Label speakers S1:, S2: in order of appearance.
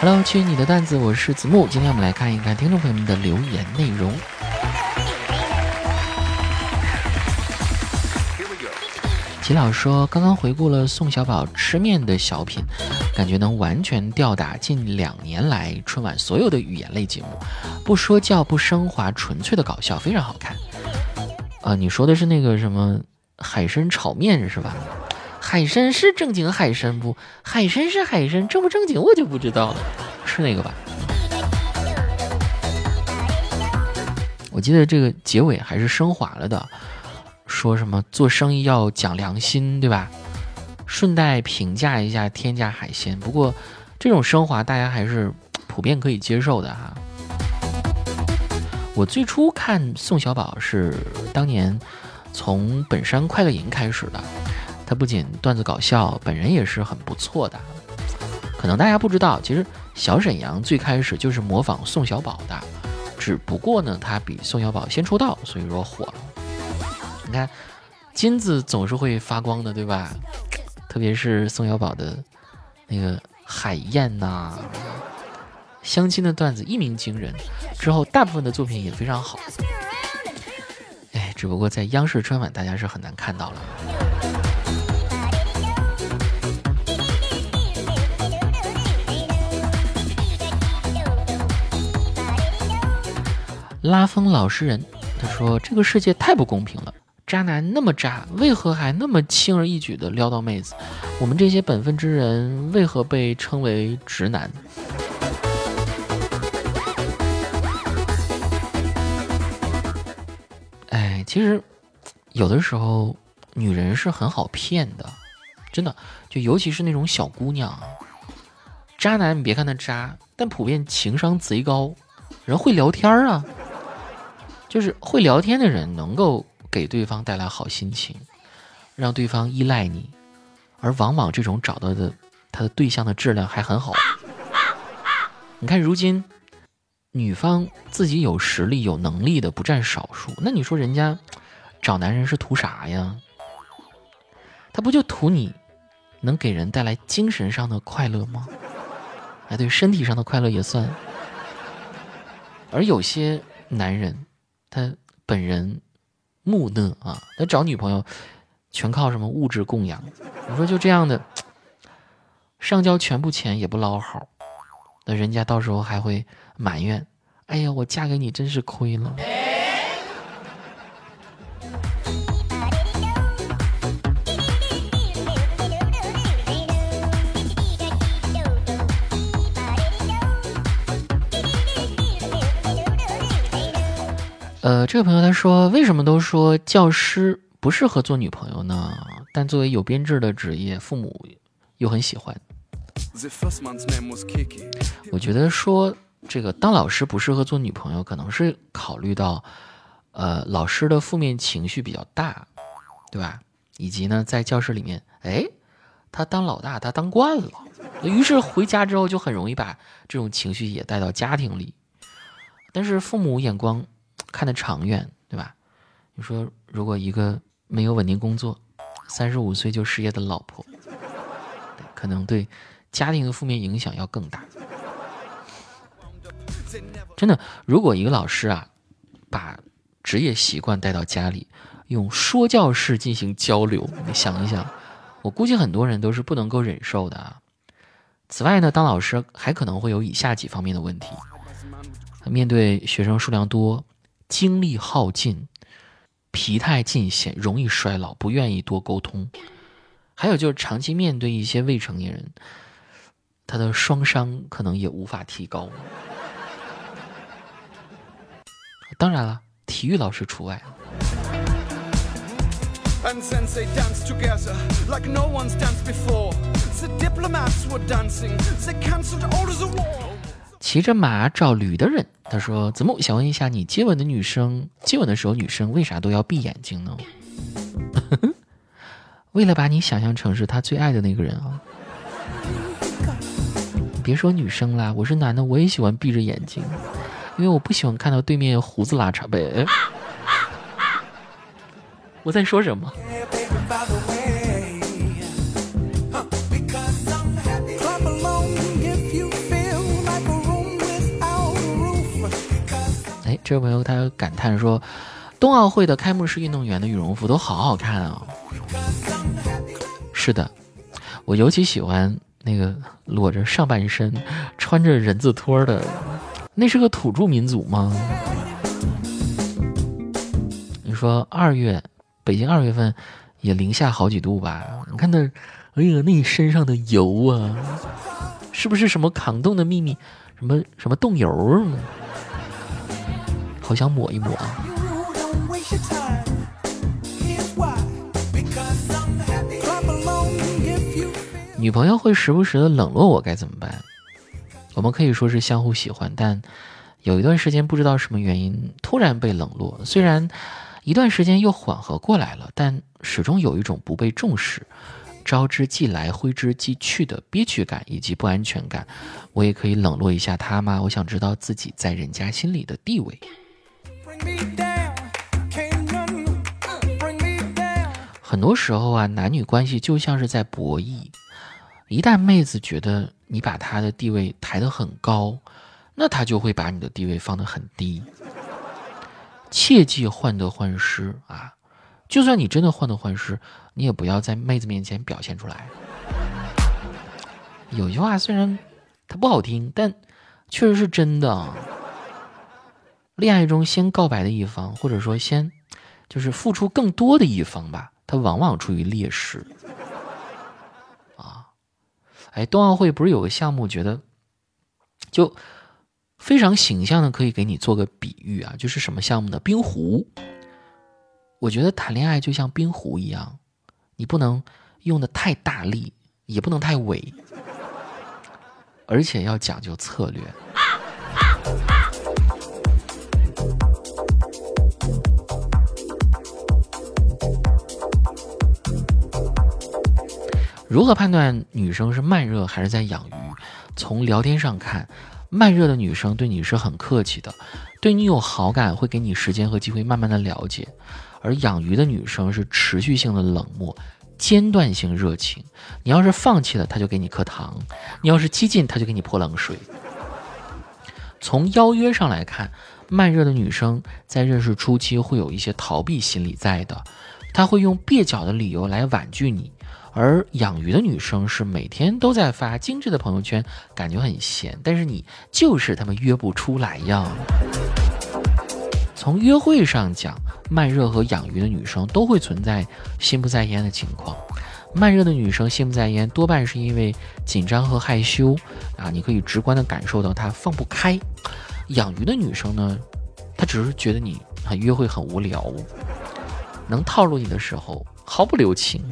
S1: Hello，去你的段子，我是子木。今天我们来看一看听众朋友们的留言内容。齐老说，刚刚回顾了宋小宝吃面的小品，感觉能完全吊打近两年来春晚所有的语言类节目，不说教不升华，纯粹的搞笑，非常好看。啊，你说的是那个什么海参炒面是吧？海参是正经海参不？海参是海参，正不正经我就不知道了。是那个吧？我记得这个结尾还是升华了的，说什么做生意要讲良心，对吧？顺带评价一下天价海鲜。不过这种升华大家还是普遍可以接受的哈。我最初看宋小宝是当年从本山快乐营开始的。他不仅段子搞笑，本人也是很不错的。可能大家不知道，其实小沈阳最开始就是模仿宋小宝的，只不过呢，他比宋小宝先出道，所以说火了。你看，金子总是会发光的，对吧？特别是宋小宝的那个海燕呐，相亲的段子一鸣惊人，之后大部分的作品也非常好。哎，只不过在央视春晚，大家是很难看到了。拉风老实人，他说：“这个世界太不公平了，渣男那么渣，为何还那么轻而易举的撩到妹子？我们这些本分之人，为何被称为直男？”哎，其实有的时候女人是很好骗的，真的，就尤其是那种小姑娘，渣男你别看他渣，但普遍情商贼高，人会聊天啊。就是会聊天的人能够给对方带来好心情，让对方依赖你，而往往这种找到的他的对象的质量还很好。你看，如今女方自己有实力、有能力的不占少数，那你说人家找男人是图啥呀？他不就图你能给人带来精神上的快乐吗？哎，对，身体上的快乐也算。而有些男人。他本人木讷啊，他找女朋友全靠什么物质供养？你说就这样的，上交全部钱也不捞好，那人家到时候还会埋怨：哎呀，我嫁给你真是亏了。呃，这个朋友他说，为什么都说教师不适合做女朋友呢？但作为有编制的职业，父母又很喜欢。我觉得说这个当老师不适合做女朋友，可能是考虑到，呃，老师的负面情绪比较大，对吧？以及呢，在教室里面，哎，他当老大，他当惯了，于是回家之后就很容易把这种情绪也带到家庭里。但是父母眼光。看得长远，对吧？你说，如果一个没有稳定工作、三十五岁就失业的老婆，可能对家庭的负面影响要更大。真的，如果一个老师啊，把职业习惯带到家里，用说教式进行交流，你想一想，我估计很多人都是不能够忍受的啊。此外呢，当老师还可能会有以下几方面的问题：面对学生数量多。精力耗尽，疲态尽显，容易衰老，不愿意多沟通。还有就是长期面对一些未成年人，他的双商可能也无法提高。当然了，体育老师除外。骑着马找驴的人，他说：“子木想问一下，你接吻的女生，接吻的时候女生为啥都要闭眼睛呢？为了把你想象成是他最爱的那个人啊！别说女生啦，我是男的，我也喜欢闭着眼睛，因为我不喜欢看到对面胡子拉碴呗。我在说什么？”哎这位朋友他感叹说，冬奥会的开幕式运动员的羽绒服都好好看啊。是的，我尤其喜欢那个裸着上半身、穿着人字拖的，那是个土著民族吗？你说二月，北京二月份也零下好几度吧？你看那，哎呀，那身上的油啊，是不是什么抗冻的秘密？什么什么冻油？好想抹一抹啊！女朋友会时不时的冷落我，该怎么办？我们可以说是相互喜欢，但有一段时间不知道什么原因突然被冷落。虽然一段时间又缓和过来了，但始终有一种不被重视、招之即来挥之即去的憋屈感以及不安全感。我也可以冷落一下他吗？我想知道自己在人家心里的地位。很多时候啊，男女关系就像是在博弈。一旦妹子觉得你把她的地位抬得很高，那她就会把你的地位放得很低。切忌患得患失啊！就算你真的患得患失，你也不要在妹子面前表现出来。有句话虽然它不好听，但确实是真的。恋爱中先告白的一方，或者说先就是付出更多的一方吧。他往往处于劣势，啊，哎，冬奥会不是有个项目，觉得就非常形象的，可以给你做个比喻啊，就是什么项目呢？冰壶。我觉得谈恋爱就像冰壶一样，你不能用的太大力，也不能太伪，而且要讲究策略。如何判断女生是慢热还是在养鱼？从聊天上看，慢热的女生对你是很客气的，对你有好感，会给你时间和机会慢慢的了解；而养鱼的女生是持续性的冷漠，间断性热情。你要是放弃了，她就给你磕糖；你要是激进，她就给你泼冷水。从邀约上来看，慢热的女生在认识初期会有一些逃避心理在的，她会用蹩脚的理由来婉拒你。而养鱼的女生是每天都在发精致的朋友圈，感觉很闲，但是你就是他们约不出来呀。从约会上讲，慢热和养鱼的女生都会存在心不在焉的情况。慢热的女生心不在焉，多半是因为紧张和害羞啊，你可以直观的感受到她放不开。养鱼的女生呢，她只是觉得你很约会很无聊，能套路你的时候毫不留情。